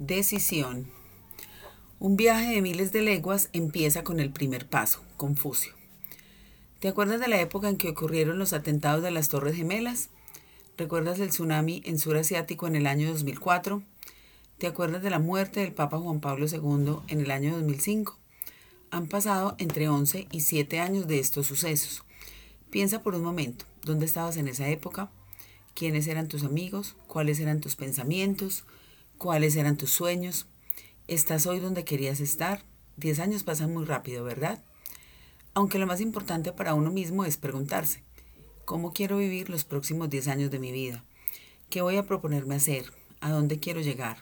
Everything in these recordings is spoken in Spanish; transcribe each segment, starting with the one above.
Decisión. Un viaje de miles de leguas empieza con el primer paso, Confucio. ¿Te acuerdas de la época en que ocurrieron los atentados de las Torres Gemelas? ¿Recuerdas el tsunami en sur asiático en el año 2004? ¿Te acuerdas de la muerte del Papa Juan Pablo II en el año 2005? Han pasado entre 11 y 7 años de estos sucesos. Piensa por un momento, ¿dónde estabas en esa época? ¿Quiénes eran tus amigos? ¿Cuáles eran tus pensamientos? ¿Cuáles eran tus sueños? ¿Estás hoy donde querías estar? Diez años pasan muy rápido, ¿verdad? Aunque lo más importante para uno mismo es preguntarse, ¿cómo quiero vivir los próximos diez años de mi vida? ¿Qué voy a proponerme hacer? ¿A dónde quiero llegar?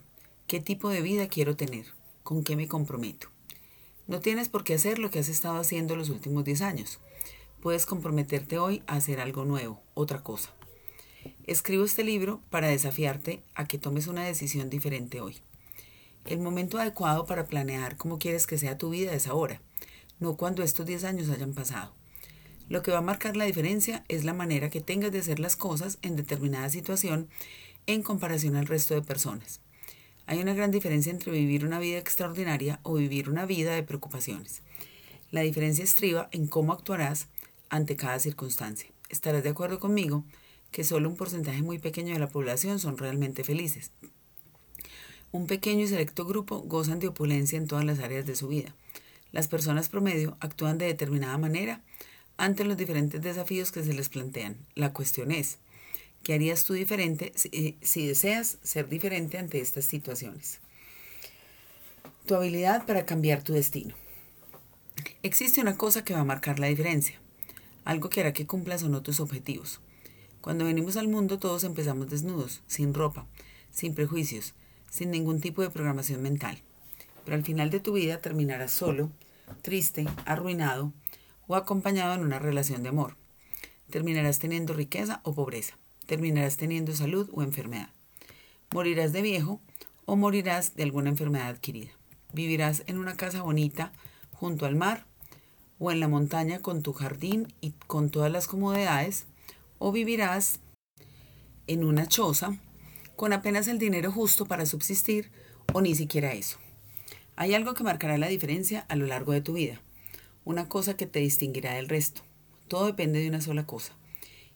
¿Qué tipo de vida quiero tener? ¿Con qué me comprometo? No tienes por qué hacer lo que has estado haciendo los últimos diez años. Puedes comprometerte hoy a hacer algo nuevo, otra cosa. Escribo este libro para desafiarte a que tomes una decisión diferente hoy. El momento adecuado para planear cómo quieres que sea tu vida es ahora, no cuando estos 10 años hayan pasado. Lo que va a marcar la diferencia es la manera que tengas de hacer las cosas en determinada situación en comparación al resto de personas. Hay una gran diferencia entre vivir una vida extraordinaria o vivir una vida de preocupaciones. La diferencia estriba en cómo actuarás ante cada circunstancia. ¿Estarás de acuerdo conmigo? Que solo un porcentaje muy pequeño de la población son realmente felices. Un pequeño y selecto grupo gozan de opulencia en todas las áreas de su vida. Las personas promedio actúan de determinada manera ante los diferentes desafíos que se les plantean. La cuestión es, ¿qué harías tú diferente si, si deseas ser diferente ante estas situaciones? Tu habilidad para cambiar tu destino. Existe una cosa que va a marcar la diferencia, algo que hará que cumplas o no tus objetivos. Cuando venimos al mundo todos empezamos desnudos, sin ropa, sin prejuicios, sin ningún tipo de programación mental. Pero al final de tu vida terminarás solo, triste, arruinado o acompañado en una relación de amor. Terminarás teniendo riqueza o pobreza. Terminarás teniendo salud o enfermedad. Morirás de viejo o morirás de alguna enfermedad adquirida. Vivirás en una casa bonita junto al mar o en la montaña con tu jardín y con todas las comodidades o vivirás en una choza con apenas el dinero justo para subsistir o ni siquiera eso. Hay algo que marcará la diferencia a lo largo de tu vida, una cosa que te distinguirá del resto. Todo depende de una sola cosa.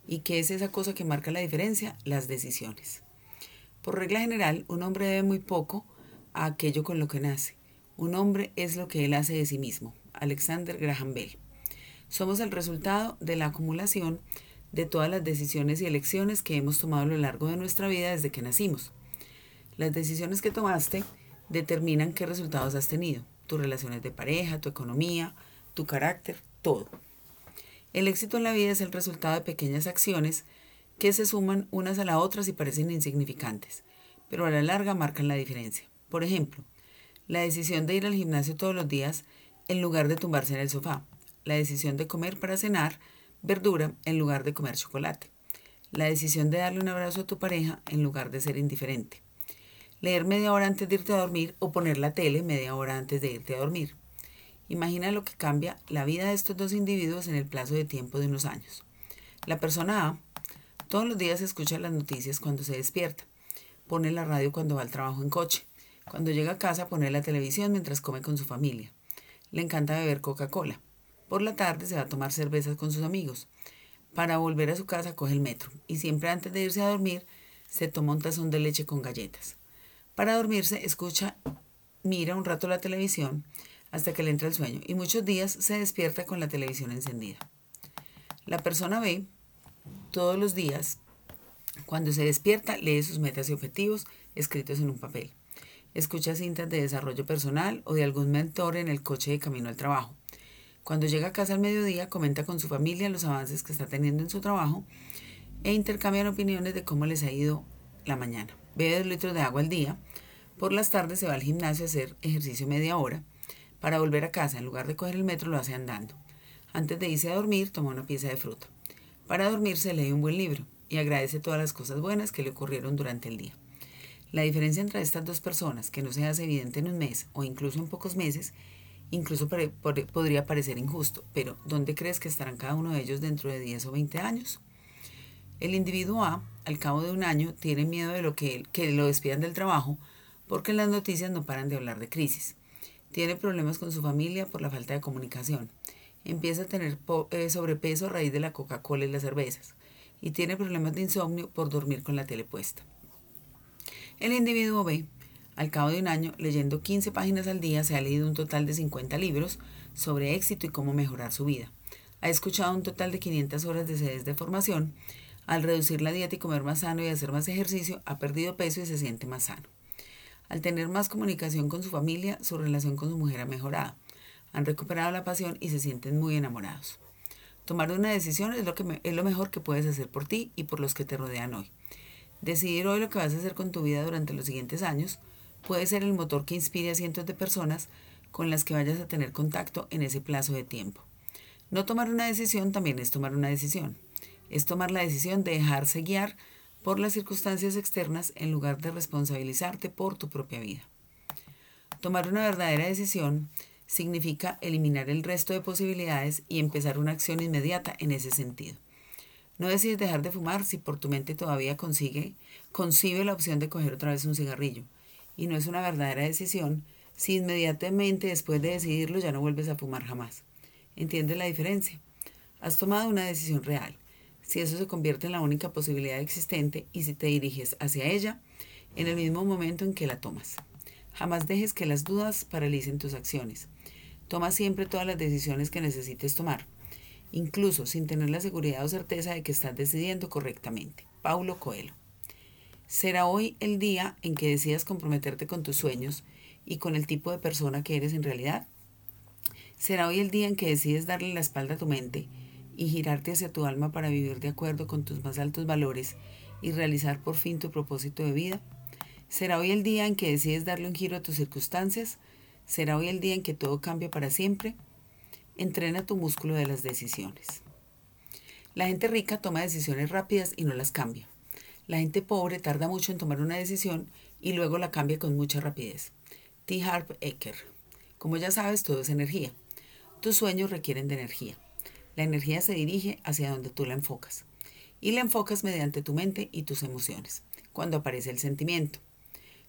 ¿Y qué es esa cosa que marca la diferencia? Las decisiones. Por regla general, un hombre debe muy poco a aquello con lo que nace. Un hombre es lo que él hace de sí mismo. Alexander Graham Bell. Somos el resultado de la acumulación de todas las decisiones y elecciones que hemos tomado a lo largo de nuestra vida desde que nacimos. Las decisiones que tomaste determinan qué resultados has tenido, tus relaciones de pareja, tu economía, tu carácter, todo. El éxito en la vida es el resultado de pequeñas acciones que se suman unas a las otras y parecen insignificantes, pero a la larga marcan la diferencia. Por ejemplo, la decisión de ir al gimnasio todos los días en lugar de tumbarse en el sofá, la decisión de comer para cenar verdura en lugar de comer chocolate. La decisión de darle un abrazo a tu pareja en lugar de ser indiferente. Leer media hora antes de irte a dormir o poner la tele media hora antes de irte a dormir. Imagina lo que cambia la vida de estos dos individuos en el plazo de tiempo de unos años. La persona A todos los días escucha las noticias cuando se despierta. Pone la radio cuando va al trabajo en coche. Cuando llega a casa pone la televisión mientras come con su familia. Le encanta beber Coca-Cola. Por la tarde se va a tomar cervezas con sus amigos. Para volver a su casa coge el metro y siempre antes de irse a dormir se toma un tazón de leche con galletas. Para dormirse escucha, mira un rato la televisión hasta que le entra el sueño y muchos días se despierta con la televisión encendida. La persona ve todos los días, cuando se despierta, lee sus metas y objetivos escritos en un papel. Escucha cintas de desarrollo personal o de algún mentor en el coche de camino al trabajo. Cuando llega a casa al mediodía, comenta con su familia los avances que está teniendo en su trabajo e intercambian opiniones de cómo les ha ido la mañana. Bebe dos litros de agua al día. Por las tardes se va al gimnasio a hacer ejercicio media hora. Para volver a casa, en lugar de coger el metro, lo hace andando. Antes de irse a dormir, toma una pieza de fruta. Para dormirse, lee un buen libro y agradece todas las cosas buenas que le ocurrieron durante el día. La diferencia entre estas dos personas, que no se hace evidente en un mes o incluso en pocos meses, Incluso podría parecer injusto, pero ¿dónde crees que estarán cada uno de ellos dentro de 10 o 20 años? El individuo A, al cabo de un año, tiene miedo de lo que, que lo despidan del trabajo porque las noticias no paran de hablar de crisis. Tiene problemas con su familia por la falta de comunicación. Empieza a tener eh, sobrepeso a raíz de la Coca-Cola y las cervezas. Y tiene problemas de insomnio por dormir con la tele puesta. El individuo B, al cabo de un año, leyendo 15 páginas al día, se ha leído un total de 50 libros sobre éxito y cómo mejorar su vida. Ha escuchado un total de 500 horas de sedes de formación. Al reducir la dieta y comer más sano y hacer más ejercicio, ha perdido peso y se siente más sano. Al tener más comunicación con su familia, su relación con su mujer ha mejorado. Han recuperado la pasión y se sienten muy enamorados. Tomar una decisión es lo, que es lo mejor que puedes hacer por ti y por los que te rodean hoy. Decidir hoy lo que vas a hacer con tu vida durante los siguientes años puede ser el motor que inspire a cientos de personas con las que vayas a tener contacto en ese plazo de tiempo. No tomar una decisión también es tomar una decisión. Es tomar la decisión de dejarse guiar por las circunstancias externas en lugar de responsabilizarte por tu propia vida. Tomar una verdadera decisión significa eliminar el resto de posibilidades y empezar una acción inmediata en ese sentido. No decides dejar de fumar si por tu mente todavía consigue, concibe la opción de coger otra vez un cigarrillo. Y no es una verdadera decisión si inmediatamente después de decidirlo ya no vuelves a fumar jamás. ¿Entiendes la diferencia? Has tomado una decisión real si eso se convierte en la única posibilidad existente y si te diriges hacia ella en el mismo momento en que la tomas. Jamás dejes que las dudas paralicen tus acciones. Toma siempre todas las decisiones que necesites tomar, incluso sin tener la seguridad o certeza de que estás decidiendo correctamente. Paulo Coelho. Será hoy el día en que decidas comprometerte con tus sueños y con el tipo de persona que eres en realidad. Será hoy el día en que decides darle la espalda a tu mente y girarte hacia tu alma para vivir de acuerdo con tus más altos valores y realizar por fin tu propósito de vida? ¿Será hoy el día en que decides darle un giro a tus circunstancias? ¿Será hoy el día en que todo cambia para siempre? Entrena tu músculo de las decisiones. La gente rica toma decisiones rápidas y no las cambia. La gente pobre tarda mucho en tomar una decisión y luego la cambia con mucha rapidez. T. Harp Eker. Como ya sabes, todo es energía. Tus sueños requieren de energía. La energía se dirige hacia donde tú la enfocas. Y la enfocas mediante tu mente y tus emociones, cuando aparece el sentimiento.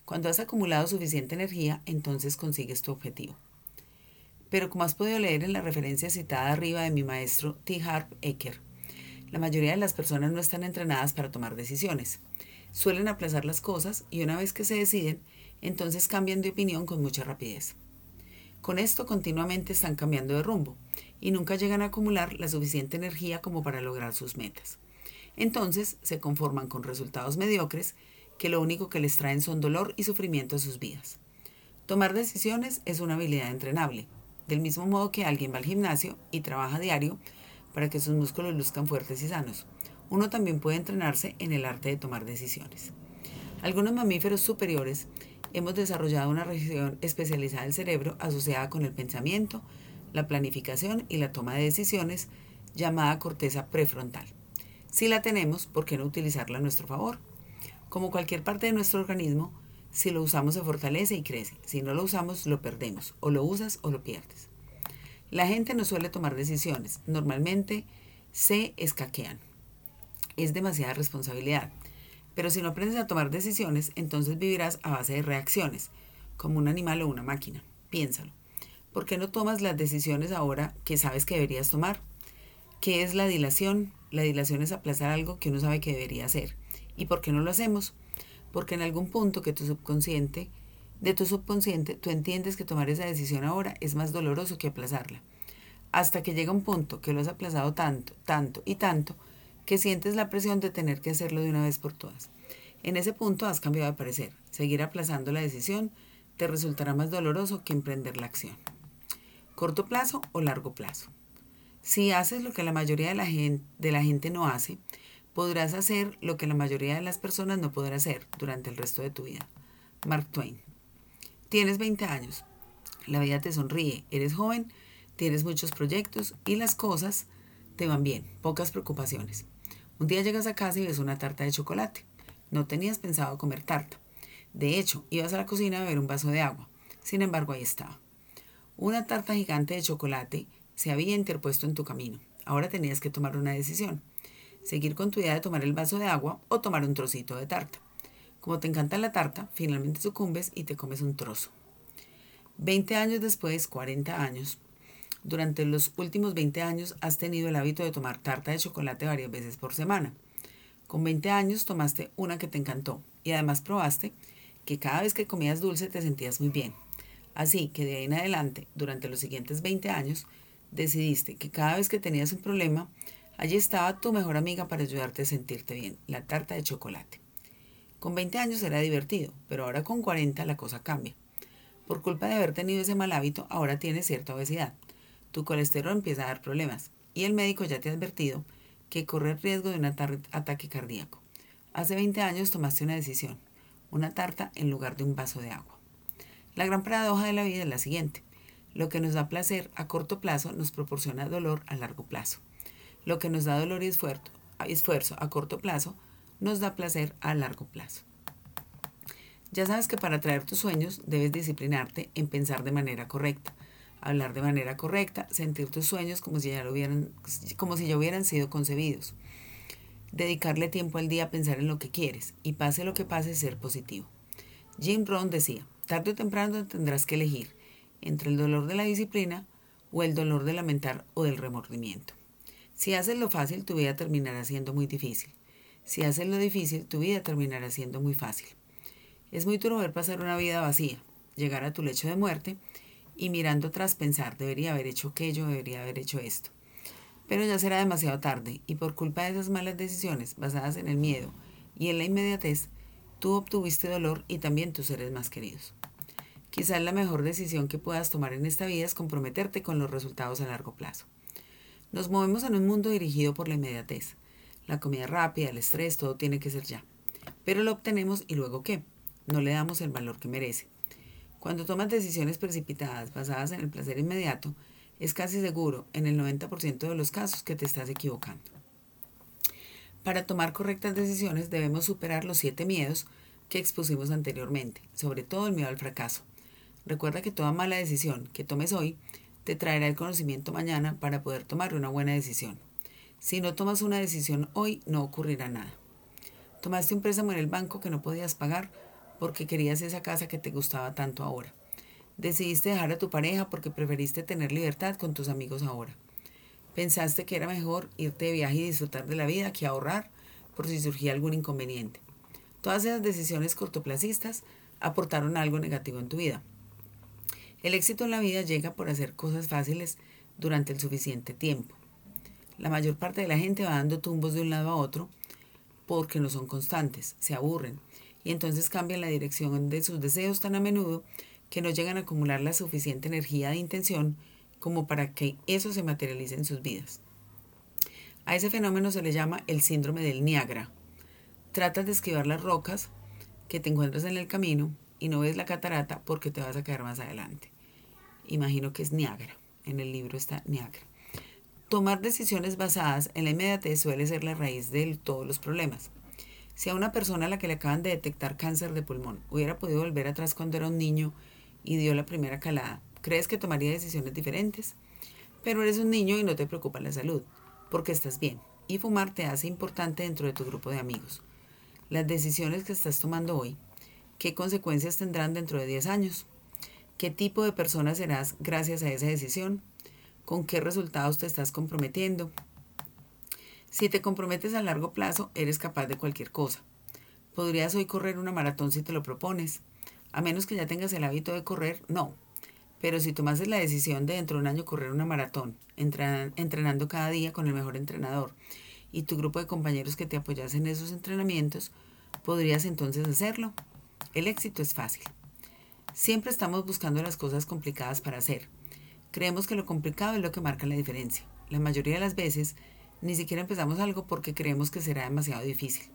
Cuando has acumulado suficiente energía, entonces consigues tu objetivo. Pero como has podido leer en la referencia citada arriba de mi maestro T. Harp Eker, la mayoría de las personas no están entrenadas para tomar decisiones. Suelen aplazar las cosas y una vez que se deciden, entonces cambian de opinión con mucha rapidez. Con esto continuamente están cambiando de rumbo y nunca llegan a acumular la suficiente energía como para lograr sus metas. Entonces se conforman con resultados mediocres que lo único que les traen son dolor y sufrimiento a sus vidas. Tomar decisiones es una habilidad entrenable, del mismo modo que alguien va al gimnasio y trabaja diario para que sus músculos luzcan fuertes y sanos. Uno también puede entrenarse en el arte de tomar decisiones. Algunos mamíferos superiores hemos desarrollado una región especializada del cerebro asociada con el pensamiento, la planificación y la toma de decisiones, llamada corteza prefrontal. Si la tenemos, ¿por qué no utilizarla a nuestro favor? Como cualquier parte de nuestro organismo, si lo usamos se fortalece y crece. Si no lo usamos, lo perdemos. O lo usas o lo pierdes. La gente no suele tomar decisiones. Normalmente se escaquean. Es demasiada responsabilidad. Pero si no aprendes a tomar decisiones, entonces vivirás a base de reacciones, como un animal o una máquina. Piénsalo. ¿Por qué no tomas las decisiones ahora que sabes que deberías tomar? ¿Qué es la dilación? La dilación es aplazar algo que uno sabe que debería hacer. ¿Y por qué no lo hacemos? Porque en algún punto que tu subconsciente, de tu subconsciente, tú entiendes que tomar esa decisión ahora es más doloroso que aplazarla. Hasta que llega un punto que lo has aplazado tanto, tanto y tanto, que sientes la presión de tener que hacerlo de una vez por todas. En ese punto has cambiado de parecer. Seguir aplazando la decisión te resultará más doloroso que emprender la acción. Corto plazo o largo plazo. Si haces lo que la mayoría de la, gente, de la gente no hace, podrás hacer lo que la mayoría de las personas no podrán hacer durante el resto de tu vida. Mark Twain. Tienes 20 años. La vida te sonríe. Eres joven, tienes muchos proyectos y las cosas te van bien, pocas preocupaciones. Un día llegas a casa y ves una tarta de chocolate. No tenías pensado comer tarta. De hecho, ibas a la cocina a beber un vaso de agua. Sin embargo, ahí estaba. Una tarta gigante de chocolate se había interpuesto en tu camino. Ahora tenías que tomar una decisión. Seguir con tu idea de tomar el vaso de agua o tomar un trocito de tarta. Como te encanta la tarta, finalmente sucumbes y te comes un trozo. 20 años después, 40 años, durante los últimos 20 años has tenido el hábito de tomar tarta de chocolate varias veces por semana. Con 20 años tomaste una que te encantó y además probaste que cada vez que comías dulce te sentías muy bien. Así que de ahí en adelante, durante los siguientes 20 años, decidiste que cada vez que tenías un problema, allí estaba tu mejor amiga para ayudarte a sentirte bien, la tarta de chocolate. Con 20 años era divertido, pero ahora con 40 la cosa cambia. Por culpa de haber tenido ese mal hábito, ahora tienes cierta obesidad. Tu colesterol empieza a dar problemas y el médico ya te ha advertido que corre riesgo de un ataque cardíaco. Hace 20 años tomaste una decisión, una tarta en lugar de un vaso de agua. La gran paradoja de la vida es la siguiente. Lo que nos da placer a corto plazo nos proporciona dolor a largo plazo. Lo que nos da dolor y esfuerzo a corto plazo nos da placer a largo plazo. Ya sabes que para atraer tus sueños debes disciplinarte en pensar de manera correcta, hablar de manera correcta, sentir tus sueños como si ya, lo hubieran, como si ya hubieran sido concebidos. Dedicarle tiempo al día a pensar en lo que quieres y pase lo que pase ser positivo. Jim Rohn decía, tarde o temprano tendrás que elegir entre el dolor de la disciplina o el dolor de lamentar o del remordimiento. Si haces lo fácil, tu vida terminará siendo muy difícil. Si haces lo difícil, tu vida terminará siendo muy fácil. Es muy duro ver pasar una vida vacía, llegar a tu lecho de muerte y mirando atrás pensar, debería haber hecho aquello, debería haber hecho esto. Pero ya será demasiado tarde y por culpa de esas malas decisiones basadas en el miedo y en la inmediatez, tú obtuviste dolor y también tus seres más queridos. Quizás la mejor decisión que puedas tomar en esta vida es comprometerte con los resultados a largo plazo. Nos movemos en un mundo dirigido por la inmediatez. La comida rápida, el estrés, todo tiene que ser ya. Pero lo obtenemos y luego qué? no le damos el valor que merece. Cuando tomas decisiones precipitadas basadas en el placer inmediato, es casi seguro, en el 90% de los casos, que te estás equivocando. Para tomar correctas decisiones debemos superar los siete miedos que expusimos anteriormente, sobre todo el miedo al fracaso. Recuerda que toda mala decisión que tomes hoy te traerá el conocimiento mañana para poder tomar una buena decisión. Si no tomas una decisión hoy, no ocurrirá nada. Tomaste un préstamo en el banco que no podías pagar, porque querías esa casa que te gustaba tanto ahora. Decidiste dejar a tu pareja porque preferiste tener libertad con tus amigos ahora. Pensaste que era mejor irte de viaje y disfrutar de la vida que ahorrar por si surgía algún inconveniente. Todas esas decisiones cortoplacistas aportaron algo negativo en tu vida. El éxito en la vida llega por hacer cosas fáciles durante el suficiente tiempo. La mayor parte de la gente va dando tumbos de un lado a otro porque no son constantes, se aburren y entonces cambian la dirección de sus deseos tan a menudo que no llegan a acumular la suficiente energía de intención como para que eso se materialice en sus vidas. A ese fenómeno se le llama el síndrome del Niágara. Tratas de esquivar las rocas que te encuentras en el camino y no ves la catarata porque te vas a caer más adelante. Imagino que es Niágara. En el libro está Niágara. Tomar decisiones basadas en la inmediatez suele ser la raíz de todos los problemas. Si a una persona a la que le acaban de detectar cáncer de pulmón hubiera podido volver atrás cuando era un niño y dio la primera calada, ¿crees que tomaría decisiones diferentes? Pero eres un niño y no te preocupa la salud, porque estás bien, y fumar te hace importante dentro de tu grupo de amigos. Las decisiones que estás tomando hoy, ¿qué consecuencias tendrán dentro de 10 años? ¿Qué tipo de persona serás gracias a esa decisión? ¿Con qué resultados te estás comprometiendo? Si te comprometes a largo plazo, eres capaz de cualquier cosa. Podrías hoy correr una maratón si te lo propones. A menos que ya tengas el hábito de correr, no. Pero si tomases la decisión de dentro de un año correr una maratón, entrenando cada día con el mejor entrenador y tu grupo de compañeros que te apoyas en esos entrenamientos, podrías entonces hacerlo. El éxito es fácil. Siempre estamos buscando las cosas complicadas para hacer. Creemos que lo complicado es lo que marca la diferencia. La mayoría de las veces ni siquiera empezamos algo porque creemos que será demasiado difícil.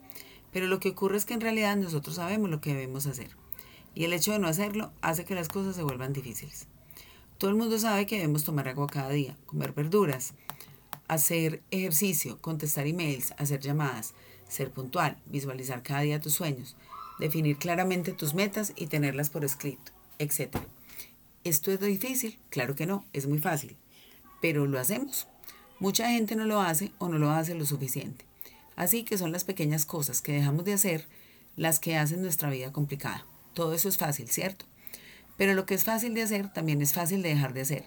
Pero lo que ocurre es que en realidad nosotros sabemos lo que debemos hacer. Y el hecho de no hacerlo hace que las cosas se vuelvan difíciles. Todo el mundo sabe que debemos tomar agua cada día, comer verduras, hacer ejercicio, contestar emails, hacer llamadas, ser puntual, visualizar cada día tus sueños, definir claramente tus metas y tenerlas por escrito, etc. ¿Esto es difícil? Claro que no, es muy fácil. Pero lo hacemos. Mucha gente no lo hace o no lo hace lo suficiente. Así que son las pequeñas cosas que dejamos de hacer las que hacen nuestra vida complicada. Todo eso es fácil, ¿cierto? Pero lo que es fácil de hacer también es fácil de dejar de hacer,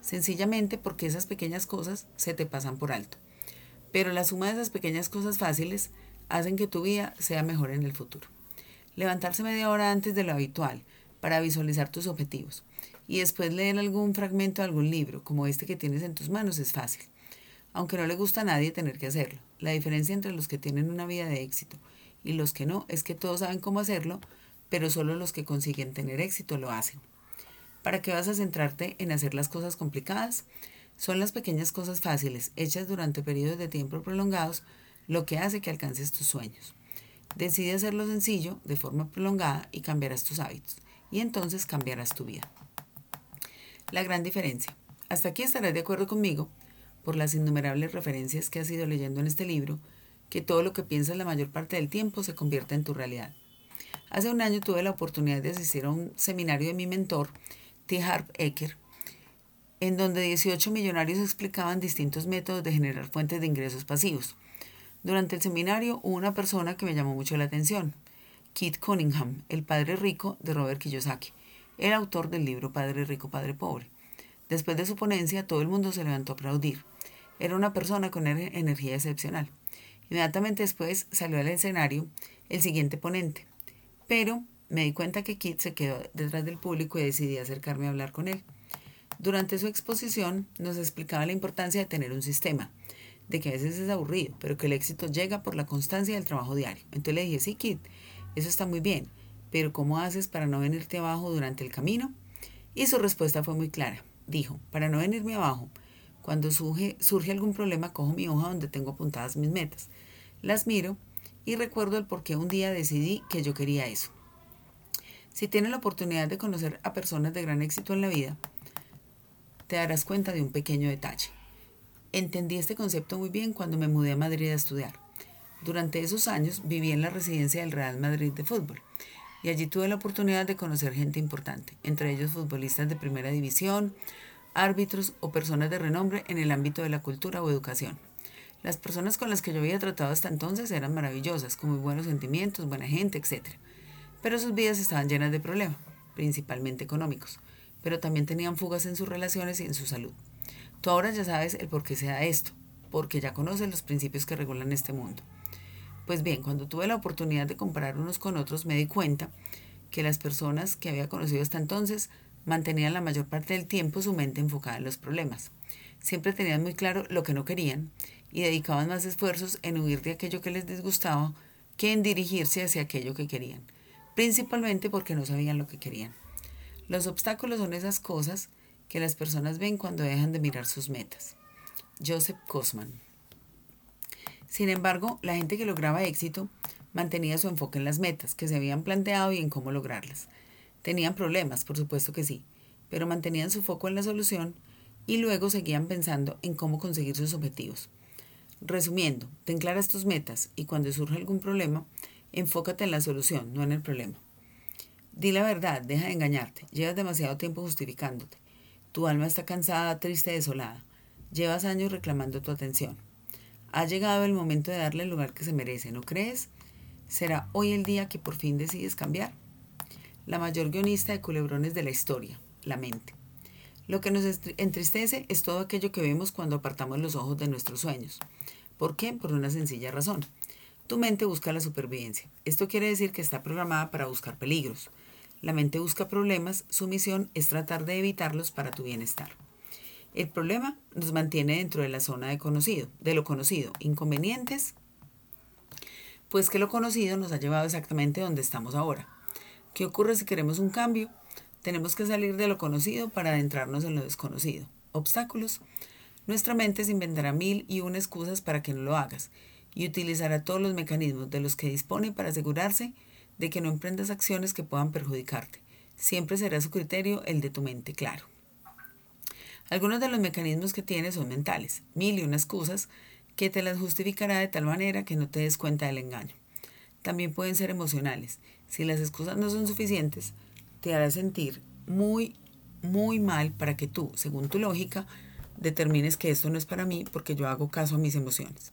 sencillamente porque esas pequeñas cosas se te pasan por alto. Pero la suma de esas pequeñas cosas fáciles hacen que tu vida sea mejor en el futuro. Levantarse media hora antes de lo habitual para visualizar tus objetivos y después leer algún fragmento de algún libro, como este que tienes en tus manos, es fácil. Aunque no le gusta a nadie tener que hacerlo. La diferencia entre los que tienen una vida de éxito y los que no es que todos saben cómo hacerlo, pero solo los que consiguen tener éxito lo hacen. ¿Para qué vas a centrarte en hacer las cosas complicadas? Son las pequeñas cosas fáciles, hechas durante periodos de tiempo prolongados, lo que hace que alcances tus sueños. Decide hacerlo sencillo, de forma prolongada, y cambiarás tus hábitos. Y entonces cambiarás tu vida. La gran diferencia. Hasta aquí estarás de acuerdo conmigo, por las innumerables referencias que has ido leyendo en este libro, que todo lo que piensas la mayor parte del tiempo se convierte en tu realidad. Hace un año tuve la oportunidad de asistir a un seminario de mi mentor, T. Harp Eker, en donde 18 millonarios explicaban distintos métodos de generar fuentes de ingresos pasivos. Durante el seminario hubo una persona que me llamó mucho la atención, Kit Cunningham, el padre rico de Robert Kiyosaki el autor del libro Padre Rico, Padre Pobre. Después de su ponencia, todo el mundo se levantó a aplaudir. Era una persona con energía excepcional. Inmediatamente después salió al escenario el siguiente ponente. Pero me di cuenta que Kit se quedó detrás del público y decidí acercarme a hablar con él. Durante su exposición nos explicaba la importancia de tener un sistema, de que a veces es aburrido, pero que el éxito llega por la constancia del trabajo diario. Entonces le dije, sí, Kit, eso está muy bien, pero ¿cómo haces para no venirte abajo durante el camino? Y su respuesta fue muy clara. Dijo, para no venirme abajo, cuando surge, surge algún problema, cojo mi hoja donde tengo apuntadas mis metas. Las miro y recuerdo el por qué un día decidí que yo quería eso. Si tienes la oportunidad de conocer a personas de gran éxito en la vida, te darás cuenta de un pequeño detalle. Entendí este concepto muy bien cuando me mudé a Madrid a estudiar. Durante esos años viví en la residencia del Real Madrid de fútbol y allí tuve la oportunidad de conocer gente importante, entre ellos futbolistas de primera división, árbitros o personas de renombre en el ámbito de la cultura o educación. Las personas con las que yo había tratado hasta entonces eran maravillosas, con muy buenos sentimientos, buena gente, etc. Pero sus vidas estaban llenas de problemas, principalmente económicos, pero también tenían fugas en sus relaciones y en su salud. Tú ahora ya sabes el por qué se esto, porque ya conoces los principios que regulan este mundo. Pues bien, cuando tuve la oportunidad de comparar unos con otros, me di cuenta que las personas que había conocido hasta entonces mantenían la mayor parte del tiempo su mente enfocada en los problemas. Siempre tenían muy claro lo que no querían y dedicaban más esfuerzos en huir de aquello que les disgustaba que en dirigirse hacia aquello que querían, principalmente porque no sabían lo que querían. Los obstáculos son esas cosas que las personas ven cuando dejan de mirar sus metas. Joseph Kosman sin embargo, la gente que lograba éxito mantenía su enfoque en las metas que se habían planteado y en cómo lograrlas. Tenían problemas, por supuesto que sí, pero mantenían su foco en la solución y luego seguían pensando en cómo conseguir sus objetivos. Resumiendo, ten claras tus metas y cuando surja algún problema, enfócate en la solución, no en el problema. Di la verdad, deja de engañarte. Llevas demasiado tiempo justificándote. Tu alma está cansada, triste, desolada. Llevas años reclamando tu atención. Ha llegado el momento de darle el lugar que se merece, ¿no crees? ¿Será hoy el día que por fin decides cambiar? La mayor guionista de culebrones de la historia, la mente. Lo que nos entristece es todo aquello que vemos cuando apartamos los ojos de nuestros sueños. ¿Por qué? Por una sencilla razón. Tu mente busca la supervivencia. Esto quiere decir que está programada para buscar peligros. La mente busca problemas, su misión es tratar de evitarlos para tu bienestar. El problema nos mantiene dentro de la zona de conocido, de lo conocido. Inconvenientes, pues que lo conocido nos ha llevado exactamente donde estamos ahora. ¿Qué ocurre si queremos un cambio? Tenemos que salir de lo conocido para adentrarnos en lo desconocido. Obstáculos. Nuestra mente se inventará mil y una excusas para que no lo hagas y utilizará todos los mecanismos de los que dispone para asegurarse de que no emprendas acciones que puedan perjudicarte. Siempre será su criterio el de tu mente, claro. Algunos de los mecanismos que tienes son mentales, mil y una excusas que te las justificará de tal manera que no te des cuenta del engaño. También pueden ser emocionales. Si las excusas no son suficientes, te hará sentir muy, muy mal para que tú, según tu lógica, determines que esto no es para mí porque yo hago caso a mis emociones.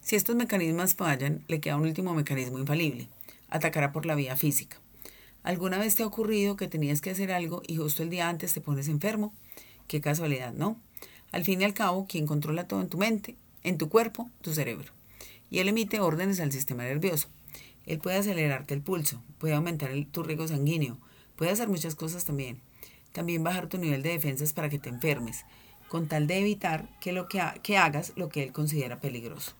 Si estos mecanismos fallan, le queda un último mecanismo infalible. Atacará por la vía física. ¿Alguna vez te ha ocurrido que tenías que hacer algo y justo el día antes te pones enfermo? Qué casualidad, ¿no? Al fin y al cabo, quien controla todo en tu mente, en tu cuerpo, tu cerebro. Y él emite órdenes al sistema nervioso. Él puede acelerarte el pulso, puede aumentar tu riego sanguíneo, puede hacer muchas cosas también. También bajar tu nivel de defensas para que te enfermes, con tal de evitar que, lo que, que hagas lo que él considera peligroso.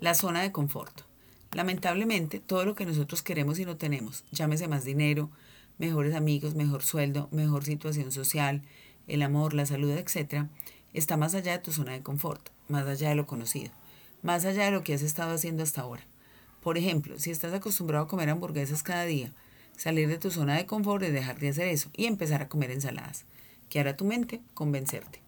La zona de confort. Lamentablemente, todo lo que nosotros queremos y no tenemos, llámese más dinero, mejores amigos, mejor sueldo, mejor situación social, el amor, la salud, etc., está más allá de tu zona de confort, más allá de lo conocido, más allá de lo que has estado haciendo hasta ahora. Por ejemplo, si estás acostumbrado a comer hamburguesas cada día, salir de tu zona de confort es dejar de hacer eso y empezar a comer ensaladas. ¿Qué hará tu mente? Convencerte.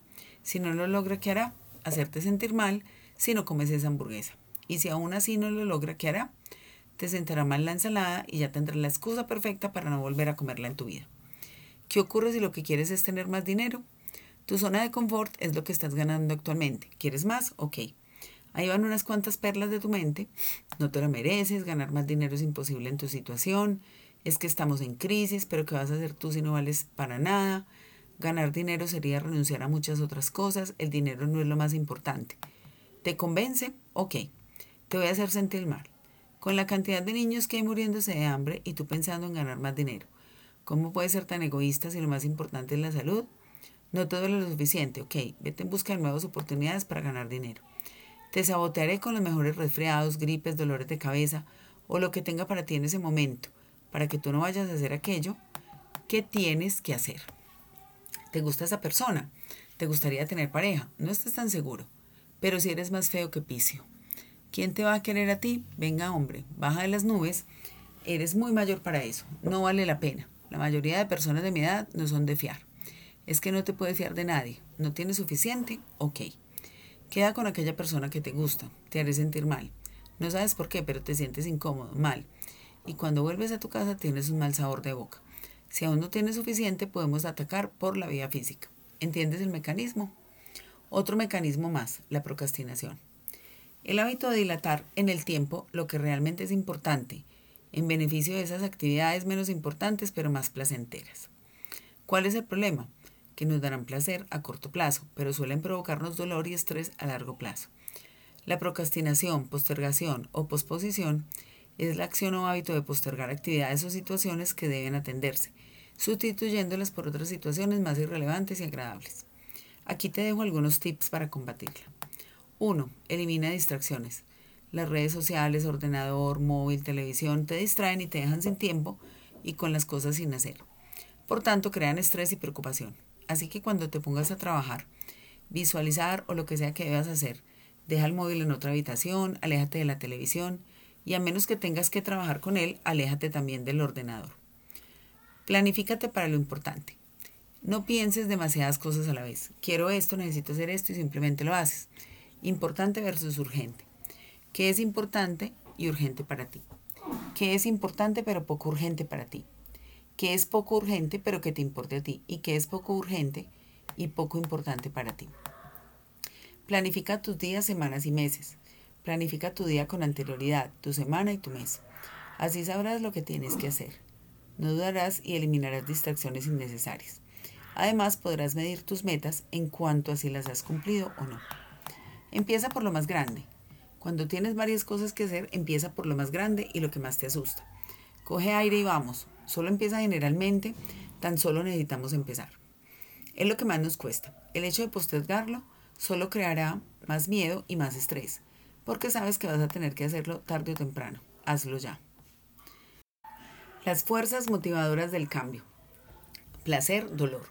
Si no lo logra, ¿qué hará? Hacerte sentir mal si no comes esa hamburguesa. Y si aún así no lo logra, ¿qué hará? Te sentará mal la ensalada y ya tendrás la excusa perfecta para no volver a comerla en tu vida. ¿Qué ocurre si lo que quieres es tener más dinero? Tu zona de confort es lo que estás ganando actualmente. ¿Quieres más? Ok. Ahí van unas cuantas perlas de tu mente. No te lo mereces, ganar más dinero es imposible en tu situación. Es que estamos en crisis, pero ¿qué vas a hacer tú si no vales para nada? Ganar dinero sería renunciar a muchas otras cosas. El dinero no es lo más importante. ¿Te convence? Ok te voy a hacer sentir mal. Con la cantidad de niños que hay muriéndose de hambre y tú pensando en ganar más dinero. ¿Cómo puedes ser tan egoísta si lo más importante es la salud? No te duele lo suficiente, ok, vete en busca de nuevas oportunidades para ganar dinero. Te sabotearé con los mejores resfriados, gripes, dolores de cabeza o lo que tenga para ti en ese momento, para que tú no vayas a hacer aquello que tienes que hacer. ¿Te gusta esa persona? ¿Te gustaría tener pareja? No estás tan seguro, pero si eres más feo que picio. ¿Quién te va a querer a ti? Venga, hombre, baja de las nubes. Eres muy mayor para eso. No vale la pena. La mayoría de personas de mi edad no son de fiar. Es que no te puedes fiar de nadie. ¿No tienes suficiente? Ok. Queda con aquella persona que te gusta. Te haré sentir mal. No sabes por qué, pero te sientes incómodo, mal. Y cuando vuelves a tu casa tienes un mal sabor de boca. Si aún no tienes suficiente, podemos atacar por la vía física. ¿Entiendes el mecanismo? Otro mecanismo más, la procrastinación. El hábito de dilatar en el tiempo lo que realmente es importante, en beneficio de esas actividades menos importantes pero más placenteras. ¿Cuál es el problema? Que nos darán placer a corto plazo, pero suelen provocarnos dolor y estrés a largo plazo. La procrastinación, postergación o posposición es la acción o hábito de postergar actividades o situaciones que deben atenderse, sustituyéndolas por otras situaciones más irrelevantes y agradables. Aquí te dejo algunos tips para combatirla. 1. Elimina distracciones. Las redes sociales, ordenador, móvil, televisión te distraen y te dejan sin tiempo y con las cosas sin hacer. Por tanto, crean estrés y preocupación. Así que cuando te pongas a trabajar, visualizar o lo que sea que debas hacer, deja el móvil en otra habitación, aléjate de la televisión y a menos que tengas que trabajar con él, aléjate también del ordenador. Planifícate para lo importante. No pienses demasiadas cosas a la vez. Quiero esto, necesito hacer esto y simplemente lo haces. Importante versus urgente. ¿Qué es importante y urgente para ti? ¿Qué es importante pero poco urgente para ti? ¿Qué es poco urgente pero que te importe a ti? ¿Y qué es poco urgente y poco importante para ti? Planifica tus días, semanas y meses. Planifica tu día con anterioridad, tu semana y tu mes. Así sabrás lo que tienes que hacer. No dudarás y eliminarás distracciones innecesarias. Además, podrás medir tus metas en cuanto a si las has cumplido o no. Empieza por lo más grande. Cuando tienes varias cosas que hacer, empieza por lo más grande y lo que más te asusta. Coge aire y vamos. Solo empieza generalmente, tan solo necesitamos empezar. Es lo que más nos cuesta. El hecho de postergarlo solo creará más miedo y más estrés, porque sabes que vas a tener que hacerlo tarde o temprano. Hazlo ya. Las fuerzas motivadoras del cambio. Placer, dolor.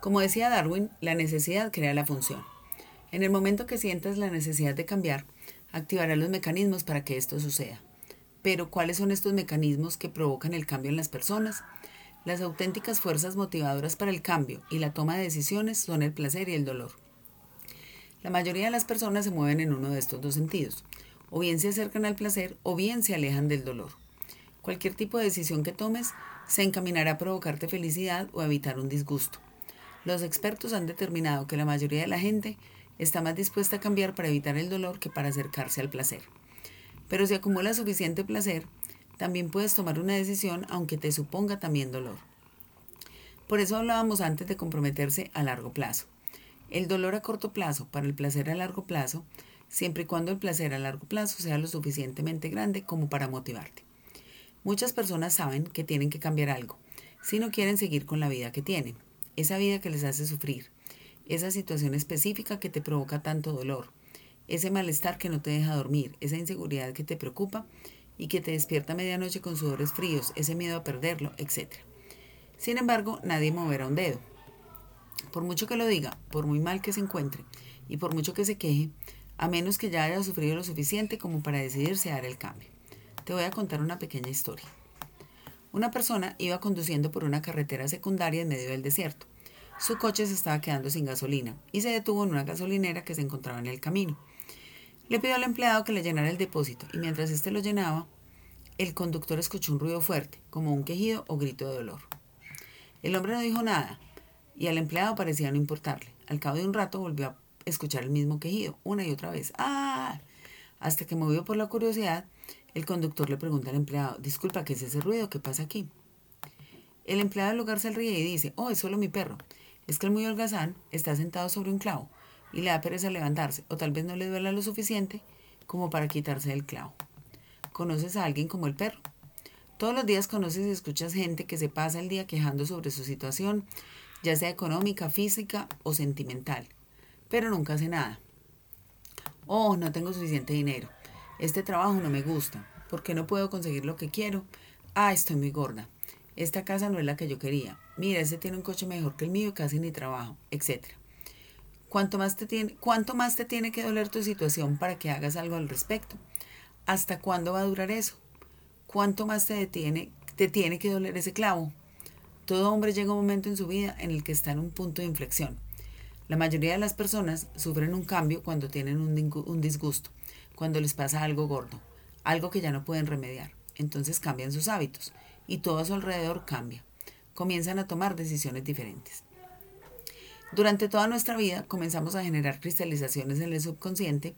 Como decía Darwin, la necesidad crea la función. En el momento que sientas la necesidad de cambiar, activarás los mecanismos para que esto suceda. Pero, ¿cuáles son estos mecanismos que provocan el cambio en las personas? Las auténticas fuerzas motivadoras para el cambio y la toma de decisiones son el placer y el dolor. La mayoría de las personas se mueven en uno de estos dos sentidos. O bien se acercan al placer o bien se alejan del dolor. Cualquier tipo de decisión que tomes se encaminará a provocarte felicidad o a evitar un disgusto. Los expertos han determinado que la mayoría de la gente está más dispuesta a cambiar para evitar el dolor que para acercarse al placer. Pero si acumula suficiente placer, también puedes tomar una decisión aunque te suponga también dolor. Por eso hablábamos antes de comprometerse a largo plazo. El dolor a corto plazo para el placer a largo plazo, siempre y cuando el placer a largo plazo sea lo suficientemente grande como para motivarte. Muchas personas saben que tienen que cambiar algo, si no quieren seguir con la vida que tienen, esa vida que les hace sufrir, esa situación específica que te provoca tanto dolor, ese malestar que no te deja dormir, esa inseguridad que te preocupa y que te despierta a medianoche con sudores fríos, ese miedo a perderlo, etc. Sin embargo, nadie moverá un dedo. Por mucho que lo diga, por muy mal que se encuentre y por mucho que se queje, a menos que ya haya sufrido lo suficiente como para decidirse a dar el cambio. Te voy a contar una pequeña historia. Una persona iba conduciendo por una carretera secundaria en medio del desierto. Su coche se estaba quedando sin gasolina y se detuvo en una gasolinera que se encontraba en el camino. Le pidió al empleado que le llenara el depósito y mientras éste lo llenaba, el conductor escuchó un ruido fuerte, como un quejido o grito de dolor. El hombre no dijo nada y al empleado parecía no importarle. Al cabo de un rato volvió a escuchar el mismo quejido, una y otra vez. ¡Ah! Hasta que, movido por la curiosidad, el conductor le pregunta al empleado, disculpa, ¿qué es ese ruido? ¿Qué pasa aquí? El empleado del lugar se ríe y dice, oh, es solo mi perro. Es que el muy holgazán está sentado sobre un clavo y le da pereza levantarse, o tal vez no le duela lo suficiente como para quitarse del clavo. ¿Conoces a alguien como el perro? Todos los días conoces y escuchas gente que se pasa el día quejando sobre su situación, ya sea económica, física o sentimental, pero nunca hace nada. Oh, no tengo suficiente dinero. Este trabajo no me gusta. ¿Por qué no puedo conseguir lo que quiero? Ah, estoy muy gorda. Esta casa no es la que yo quería. Mira, ese tiene un coche mejor que el mío, casi ni trabajo, etc. ¿Cuánto más, te tiene, ¿Cuánto más te tiene que doler tu situación para que hagas algo al respecto? ¿Hasta cuándo va a durar eso? ¿Cuánto más te, detiene, te tiene que doler ese clavo? Todo hombre llega un momento en su vida en el que está en un punto de inflexión. La mayoría de las personas sufren un cambio cuando tienen un disgusto, cuando les pasa algo gordo, algo que ya no pueden remediar. Entonces cambian sus hábitos y todo a su alrededor cambia. Comienzan a tomar decisiones diferentes. Durante toda nuestra vida comenzamos a generar cristalizaciones en el subconsciente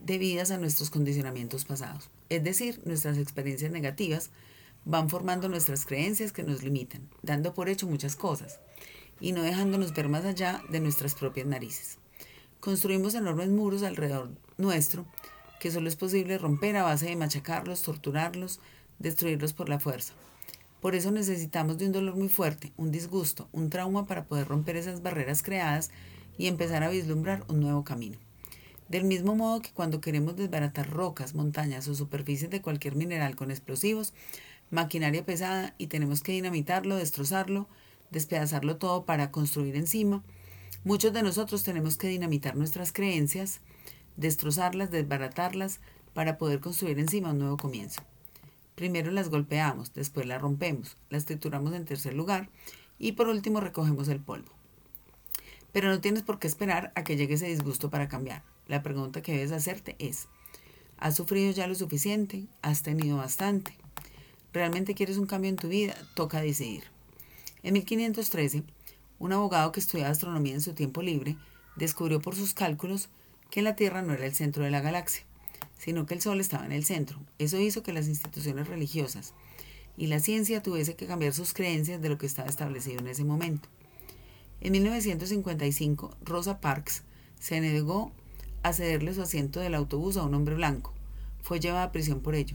debidas a nuestros condicionamientos pasados. Es decir, nuestras experiencias negativas van formando nuestras creencias que nos limitan, dando por hecho muchas cosas y no dejándonos ver más allá de nuestras propias narices. Construimos enormes muros alrededor nuestro que solo es posible romper a base de machacarlos, torturarlos, destruirlos por la fuerza. Por eso necesitamos de un dolor muy fuerte, un disgusto, un trauma para poder romper esas barreras creadas y empezar a vislumbrar un nuevo camino. Del mismo modo que cuando queremos desbaratar rocas, montañas o superficies de cualquier mineral con explosivos, maquinaria pesada y tenemos que dinamitarlo, destrozarlo, despedazarlo todo para construir encima, muchos de nosotros tenemos que dinamitar nuestras creencias, destrozarlas, desbaratarlas para poder construir encima un nuevo comienzo. Primero las golpeamos, después las rompemos, las trituramos en tercer lugar y por último recogemos el polvo. Pero no tienes por qué esperar a que llegue ese disgusto para cambiar. La pregunta que debes hacerte es, ¿has sufrido ya lo suficiente? ¿Has tenido bastante? ¿Realmente quieres un cambio en tu vida? Toca decidir. En 1513, un abogado que estudiaba astronomía en su tiempo libre descubrió por sus cálculos que la Tierra no era el centro de la galaxia sino que el Sol estaba en el centro. Eso hizo que las instituciones religiosas y la ciencia tuviese que cambiar sus creencias de lo que estaba establecido en ese momento. En 1955, Rosa Parks se negó a cederle su asiento del autobús a un hombre blanco. Fue llevada a prisión por ello,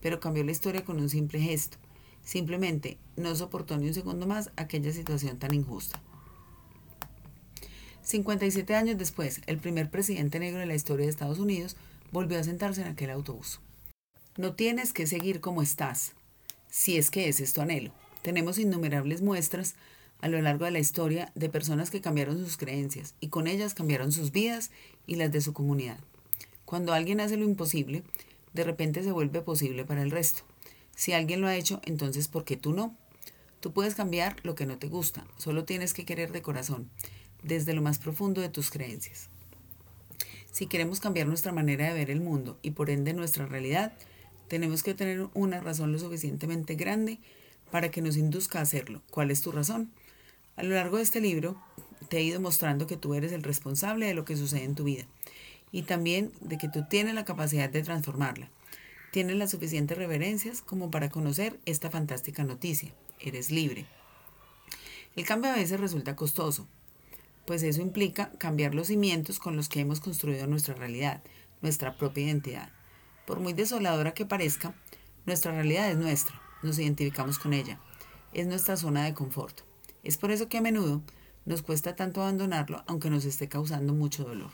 pero cambió la historia con un simple gesto. Simplemente no soportó ni un segundo más aquella situación tan injusta. 57 años después, el primer presidente negro de la historia de Estados Unidos volvió a sentarse en aquel autobús. No tienes que seguir como estás, si es que es tu anhelo. Tenemos innumerables muestras a lo largo de la historia de personas que cambiaron sus creencias y con ellas cambiaron sus vidas y las de su comunidad. Cuando alguien hace lo imposible, de repente se vuelve posible para el resto. Si alguien lo ha hecho, entonces ¿por qué tú no? Tú puedes cambiar lo que no te gusta, solo tienes que querer de corazón, desde lo más profundo de tus creencias. Si queremos cambiar nuestra manera de ver el mundo y por ende nuestra realidad, tenemos que tener una razón lo suficientemente grande para que nos induzca a hacerlo. ¿Cuál es tu razón? A lo largo de este libro te he ido mostrando que tú eres el responsable de lo que sucede en tu vida y también de que tú tienes la capacidad de transformarla. Tienes las suficientes reverencias como para conocer esta fantástica noticia. Eres libre. El cambio a veces resulta costoso, pues eso implica cambiar los cimientos con los que hemos construido nuestra realidad, nuestra propia identidad. Por muy desoladora que parezca, nuestra realidad es nuestra, nos identificamos con ella, es nuestra zona de confort. Es por eso que a menudo nos cuesta tanto abandonarlo aunque nos esté causando mucho dolor.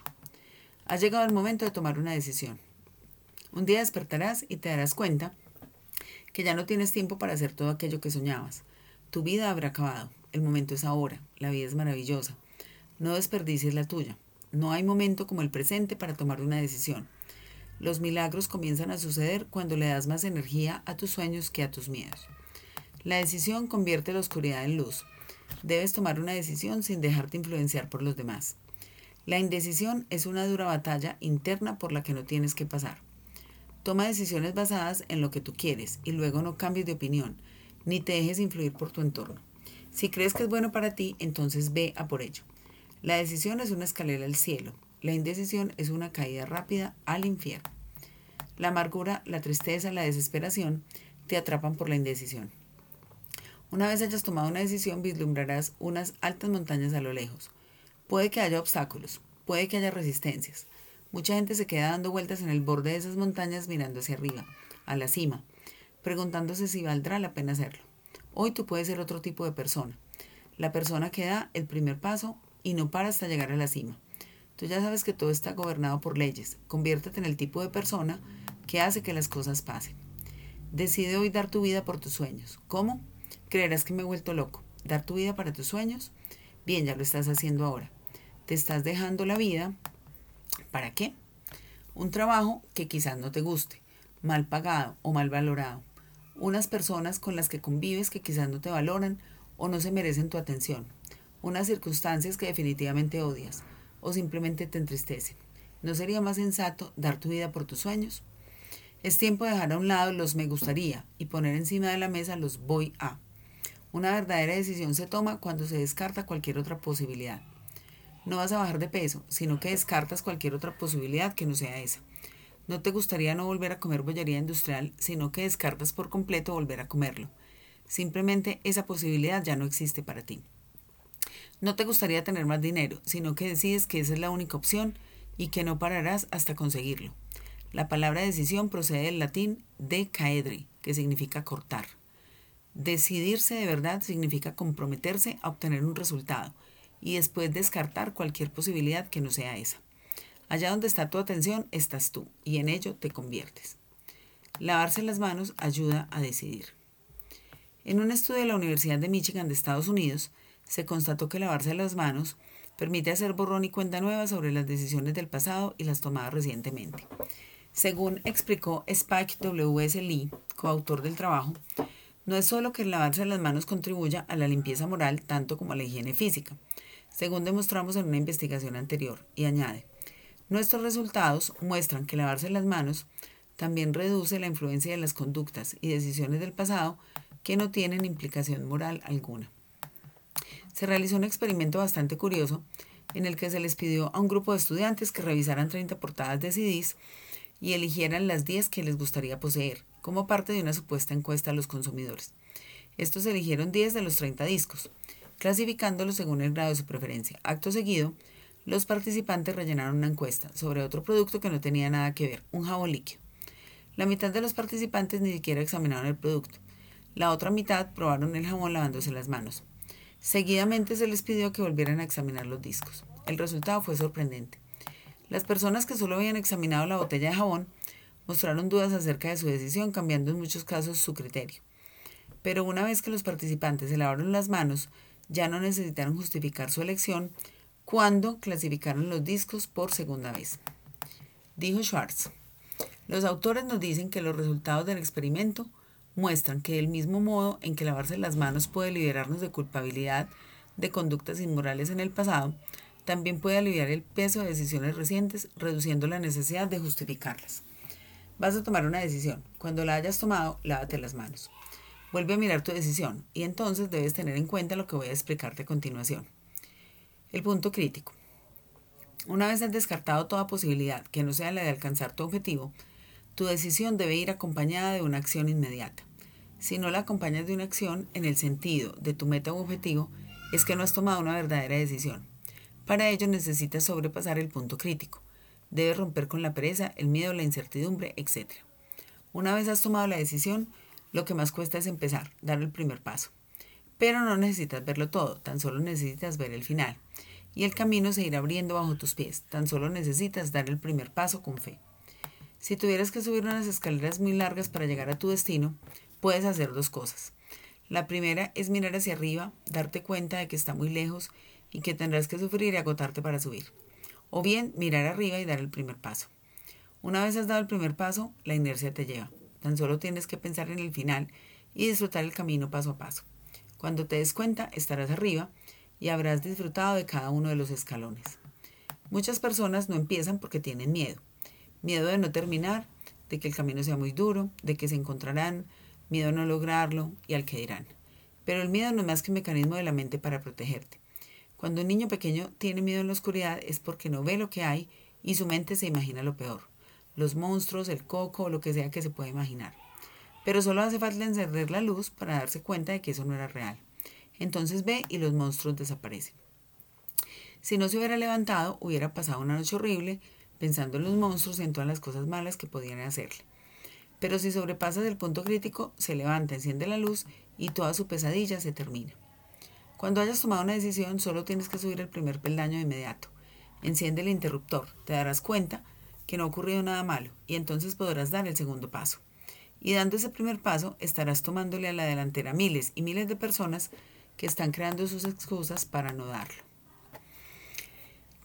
Ha llegado el momento de tomar una decisión. Un día despertarás y te darás cuenta que ya no tienes tiempo para hacer todo aquello que soñabas. Tu vida habrá acabado. El momento es ahora. La vida es maravillosa. No desperdicies la tuya. No hay momento como el presente para tomar una decisión. Los milagros comienzan a suceder cuando le das más energía a tus sueños que a tus miedos. La decisión convierte la oscuridad en luz. Debes tomar una decisión sin dejarte influenciar por los demás. La indecisión es una dura batalla interna por la que no tienes que pasar. Toma decisiones basadas en lo que tú quieres y luego no cambies de opinión, ni te dejes influir por tu entorno. Si crees que es bueno para ti, entonces ve a por ello. La decisión es una escalera al cielo, la indecisión es una caída rápida al infierno. La amargura, la tristeza, la desesperación te atrapan por la indecisión. Una vez hayas tomado una decisión, vislumbrarás unas altas montañas a lo lejos. Puede que haya obstáculos, puede que haya resistencias. Mucha gente se queda dando vueltas en el borde de esas montañas mirando hacia arriba, a la cima, preguntándose si valdrá la pena hacerlo. Hoy tú puedes ser otro tipo de persona. La persona que da el primer paso y no para hasta llegar a la cima. Tú ya sabes que todo está gobernado por leyes. Conviértete en el tipo de persona que hace que las cosas pasen. Decide hoy dar tu vida por tus sueños. ¿Cómo? Creerás que me he vuelto loco. ¿Dar tu vida para tus sueños? Bien, ya lo estás haciendo ahora. Te estás dejando la vida. ¿Para qué? Un trabajo que quizás no te guste, mal pagado o mal valorado. Unas personas con las que convives que quizás no te valoran o no se merecen tu atención. Unas circunstancias que definitivamente odias o simplemente te entristecen. ¿No sería más sensato dar tu vida por tus sueños? Es tiempo de dejar a un lado los me gustaría y poner encima de la mesa los voy a. Una verdadera decisión se toma cuando se descarta cualquier otra posibilidad. No vas a bajar de peso, sino que descartas cualquier otra posibilidad que no sea esa. No te gustaría no volver a comer bollería industrial, sino que descartas por completo volver a comerlo. Simplemente esa posibilidad ya no existe para ti. No te gustaría tener más dinero, sino que decides que esa es la única opción y que no pararás hasta conseguirlo. La palabra decisión procede del latín de caedre, que significa cortar. Decidirse de verdad significa comprometerse a obtener un resultado y después descartar cualquier posibilidad que no sea esa. Allá donde está tu atención estás tú y en ello te conviertes. Lavarse las manos ayuda a decidir. En un estudio de la Universidad de Michigan de Estados Unidos, se constató que lavarse las manos permite hacer borrón y cuenta nueva sobre las decisiones del pasado y las tomadas recientemente. Según explicó Spike W.S. Lee, coautor del trabajo, no es solo que el lavarse las manos contribuya a la limpieza moral tanto como a la higiene física, según demostramos en una investigación anterior, y añade, nuestros resultados muestran que lavarse las manos también reduce la influencia de las conductas y decisiones del pasado que no tienen implicación moral alguna se realizó un experimento bastante curioso en el que se les pidió a un grupo de estudiantes que revisaran 30 portadas de CDs y eligieran las 10 que les gustaría poseer, como parte de una supuesta encuesta a los consumidores. Estos eligieron 10 de los 30 discos, clasificándolos según el grado de su preferencia. Acto seguido, los participantes rellenaron una encuesta sobre otro producto que no tenía nada que ver, un jabón líquido. La mitad de los participantes ni siquiera examinaron el producto. La otra mitad probaron el jabón lavándose las manos. Seguidamente se les pidió que volvieran a examinar los discos. El resultado fue sorprendente. Las personas que solo habían examinado la botella de jabón mostraron dudas acerca de su decisión, cambiando en muchos casos su criterio. Pero una vez que los participantes se lavaron las manos, ya no necesitaron justificar su elección cuando clasificaron los discos por segunda vez. Dijo Schwartz, los autores nos dicen que los resultados del experimento muestran que del mismo modo en que lavarse las manos puede liberarnos de culpabilidad de conductas inmorales en el pasado, también puede aliviar el peso de decisiones recientes, reduciendo la necesidad de justificarlas. Vas a tomar una decisión. Cuando la hayas tomado, lávate las manos. Vuelve a mirar tu decisión y entonces debes tener en cuenta lo que voy a explicarte a continuación. El punto crítico. Una vez has descartado toda posibilidad que no sea la de alcanzar tu objetivo, tu decisión debe ir acompañada de una acción inmediata. Si no la acompañas de una acción en el sentido de tu meta u objetivo, es que no has tomado una verdadera decisión. Para ello necesitas sobrepasar el punto crítico. Debes romper con la pereza, el miedo, la incertidumbre, etc. Una vez has tomado la decisión, lo que más cuesta es empezar, dar el primer paso. Pero no necesitas verlo todo, tan solo necesitas ver el final. Y el camino se irá abriendo bajo tus pies, tan solo necesitas dar el primer paso con fe. Si tuvieras que subir unas escaleras muy largas para llegar a tu destino, puedes hacer dos cosas. La primera es mirar hacia arriba, darte cuenta de que está muy lejos y que tendrás que sufrir y agotarte para subir. O bien mirar arriba y dar el primer paso. Una vez has dado el primer paso, la inercia te lleva. Tan solo tienes que pensar en el final y disfrutar el camino paso a paso. Cuando te des cuenta, estarás arriba y habrás disfrutado de cada uno de los escalones. Muchas personas no empiezan porque tienen miedo. Miedo de no terminar, de que el camino sea muy duro, de que se encontrarán, miedo a no lograrlo y al que dirán. Pero el miedo no es más que un mecanismo de la mente para protegerte. Cuando un niño pequeño tiene miedo en la oscuridad es porque no ve lo que hay y su mente se imagina lo peor los monstruos, el coco o lo que sea que se pueda imaginar. Pero solo hace falta encender la luz para darse cuenta de que eso no era real. Entonces ve y los monstruos desaparecen. Si no se hubiera levantado, hubiera pasado una noche horrible pensando en los monstruos y en todas las cosas malas que podían hacerle. Pero si sobrepasas el punto crítico, se levanta, enciende la luz y toda su pesadilla se termina. Cuando hayas tomado una decisión, solo tienes que subir el primer peldaño de inmediato. Enciende el interruptor, te darás cuenta que no ha ocurrido nada malo y entonces podrás dar el segundo paso. Y dando ese primer paso estarás tomándole a la delantera miles y miles de personas que están creando sus excusas para no darlo.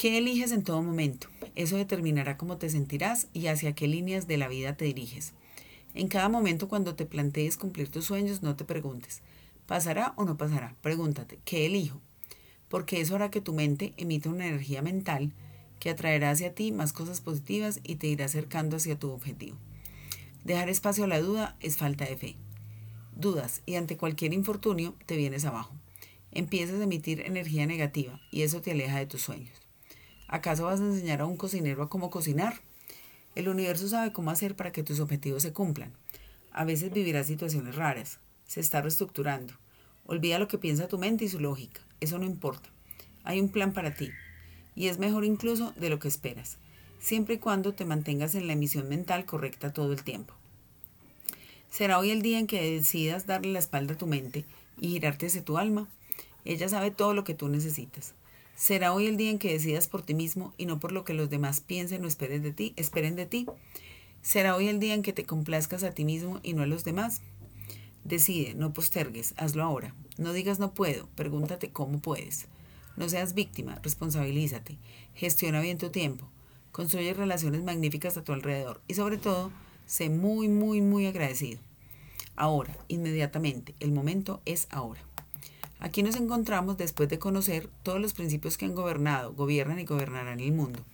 ¿Qué eliges en todo momento? Eso determinará cómo te sentirás y hacia qué líneas de la vida te diriges. En cada momento cuando te plantees cumplir tus sueños, no te preguntes, ¿pasará o no pasará? Pregúntate, ¿qué elijo? Porque eso hará que tu mente emita una energía mental que atraerá hacia ti más cosas positivas y te irá acercando hacia tu objetivo. Dejar espacio a la duda es falta de fe. Dudas y ante cualquier infortunio te vienes abajo. Empiezas a emitir energía negativa y eso te aleja de tus sueños. ¿Acaso vas a enseñar a un cocinero a cómo cocinar? El universo sabe cómo hacer para que tus objetivos se cumplan. A veces vivirás situaciones raras. Se está reestructurando. Olvida lo que piensa tu mente y su lógica. Eso no importa. Hay un plan para ti y es mejor incluso de lo que esperas, siempre y cuando te mantengas en la emisión mental correcta todo el tiempo. Será hoy el día en que decidas darle la espalda a tu mente y girarte hacia tu alma. Ella sabe todo lo que tú necesitas. Será hoy el día en que decidas por ti mismo y no por lo que los demás piensen o esperen de ti, esperen de ti. Será hoy el día en que te complazcas a ti mismo y no a los demás. Decide, no postergues, hazlo ahora. No digas no puedo, pregúntate cómo puedes. No seas víctima, responsabilízate, gestiona bien tu tiempo, construye relaciones magníficas a tu alrededor y sobre todo, sé muy, muy, muy agradecido. Ahora, inmediatamente, el momento es ahora. Aquí nos encontramos después de conocer todos los principios que han gobernado, gobiernan y gobernarán el mundo,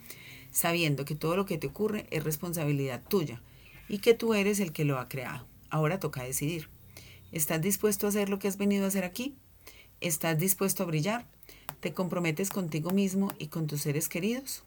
sabiendo que todo lo que te ocurre es responsabilidad tuya y que tú eres el que lo ha creado. Ahora toca decidir. ¿Estás dispuesto a hacer lo que has venido a hacer aquí? ¿Estás dispuesto a brillar? ¿Te comprometes contigo mismo y con tus seres queridos?